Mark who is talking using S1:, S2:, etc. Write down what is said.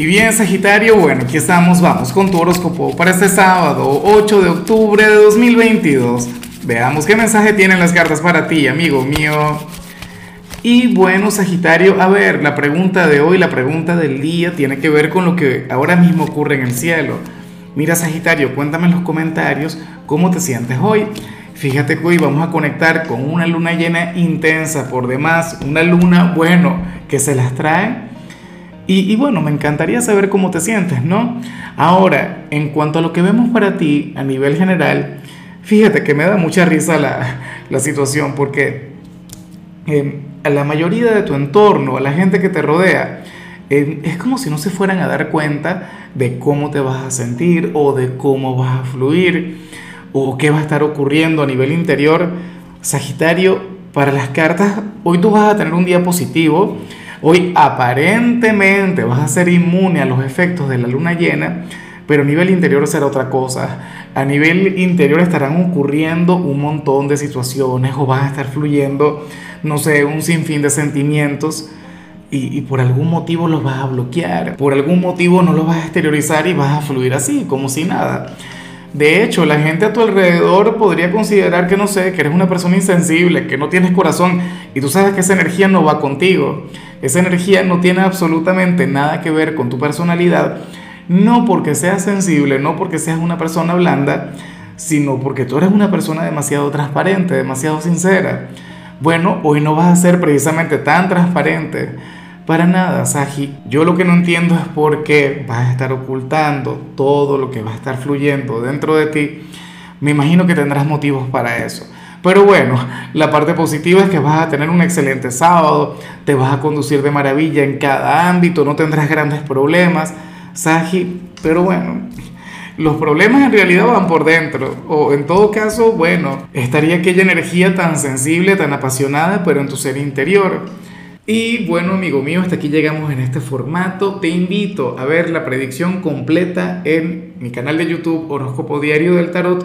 S1: Y bien, Sagitario, bueno, aquí estamos, vamos con tu horóscopo para este sábado, 8 de octubre de 2022. Veamos qué mensaje tienen las cartas para ti, amigo mío. Y bueno, Sagitario, a ver, la pregunta de hoy, la pregunta del día, tiene que ver con lo que ahora mismo ocurre en el cielo. Mira, Sagitario, cuéntame en los comentarios cómo te sientes hoy. Fíjate que hoy vamos a conectar con una luna llena intensa por demás, una luna, bueno, que se las trae y, bueno, me encantaría saber cómo te sientes, ¿no? Ahora, en cuanto a lo que vemos para ti a nivel general, fíjate que me da mucha risa la, situación porque em, a la mayoría de tu entorno, a la gente que te rodea, em, es como si no se fueran a dar cuenta de cómo te vas a sentir o de cómo vas a fluir o qué va a estar ocurriendo a nivel interior. Sagitario, para las cartas, hoy tú vas a tener un día positivo Hoy aparentemente vas a ser inmune a los efectos de la luna llena, pero a nivel interior será otra cosa. A nivel interior estarán ocurriendo un montón de situaciones o vas a estar fluyendo, no sé, un sinfín de sentimientos. Y, y, por algún motivo los vas a bloquear, por algún motivo no los vas a exteriorizar y vas a fluir así, como si nada. De hecho, la gente a tu alrededor podría considerar que no sé, que eres una persona insensible, que no tienes corazón y tú sabes que esa energía no va contigo. Esa energía no tiene absolutamente nada que ver con tu personalidad, no porque seas sensible, no porque seas una persona blanda, sino porque tú eres una persona demasiado transparente, demasiado sincera. Bueno, hoy no vas a ser precisamente tan transparente para nada, Saji. Yo lo que no entiendo es por qué vas a estar ocultando todo lo que va a estar fluyendo dentro de ti. Me imagino que tendrás motivos para eso. Pero bueno, la parte positiva es que vas a tener un excelente sábado, te vas a conducir de maravilla en cada ámbito, no tendrás grandes problemas, Saji. Pero bueno, los problemas en realidad van por dentro. O en todo caso, bueno, estaría aquella energía tan sensible, tan apasionada, pero en tu ser interior. Y bueno, amigo mío, hasta aquí llegamos en este formato. Te invito a ver la predicción completa en mi canal de YouTube Horóscopo Diario del Tarot